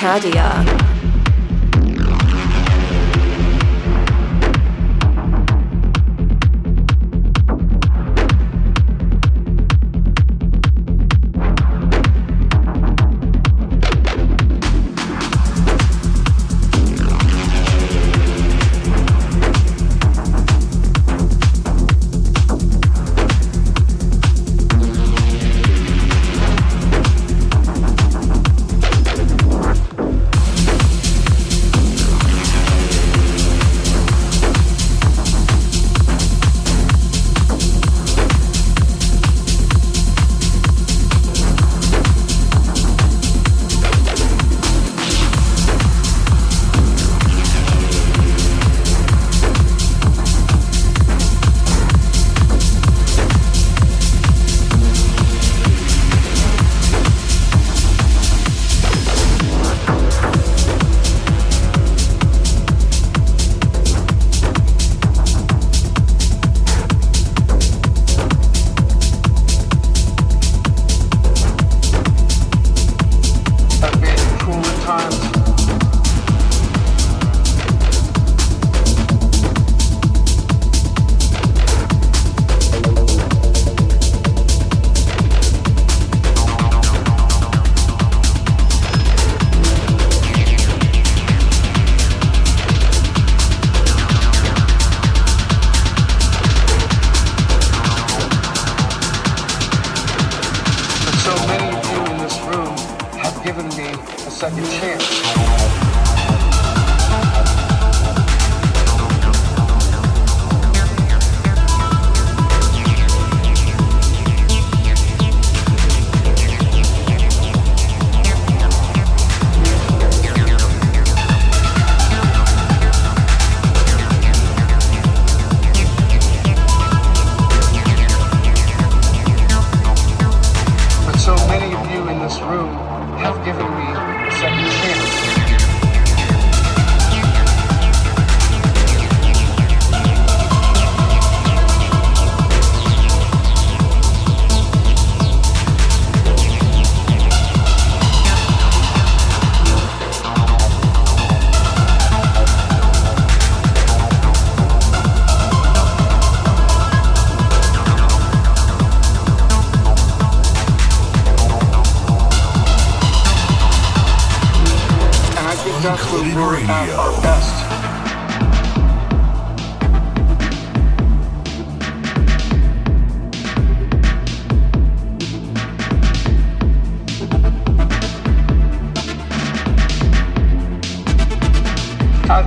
Cadia.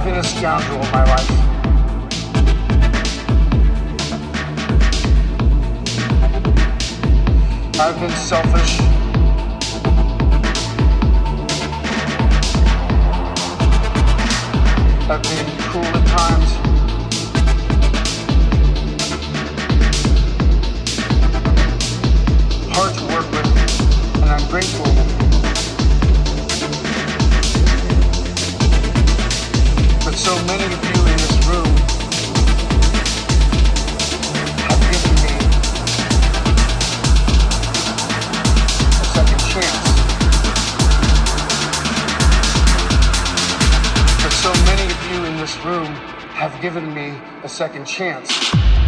been a scoundrel in my life. I've been selfish. I've been cruel at times. Hard to work with, and I'm grateful a second chance.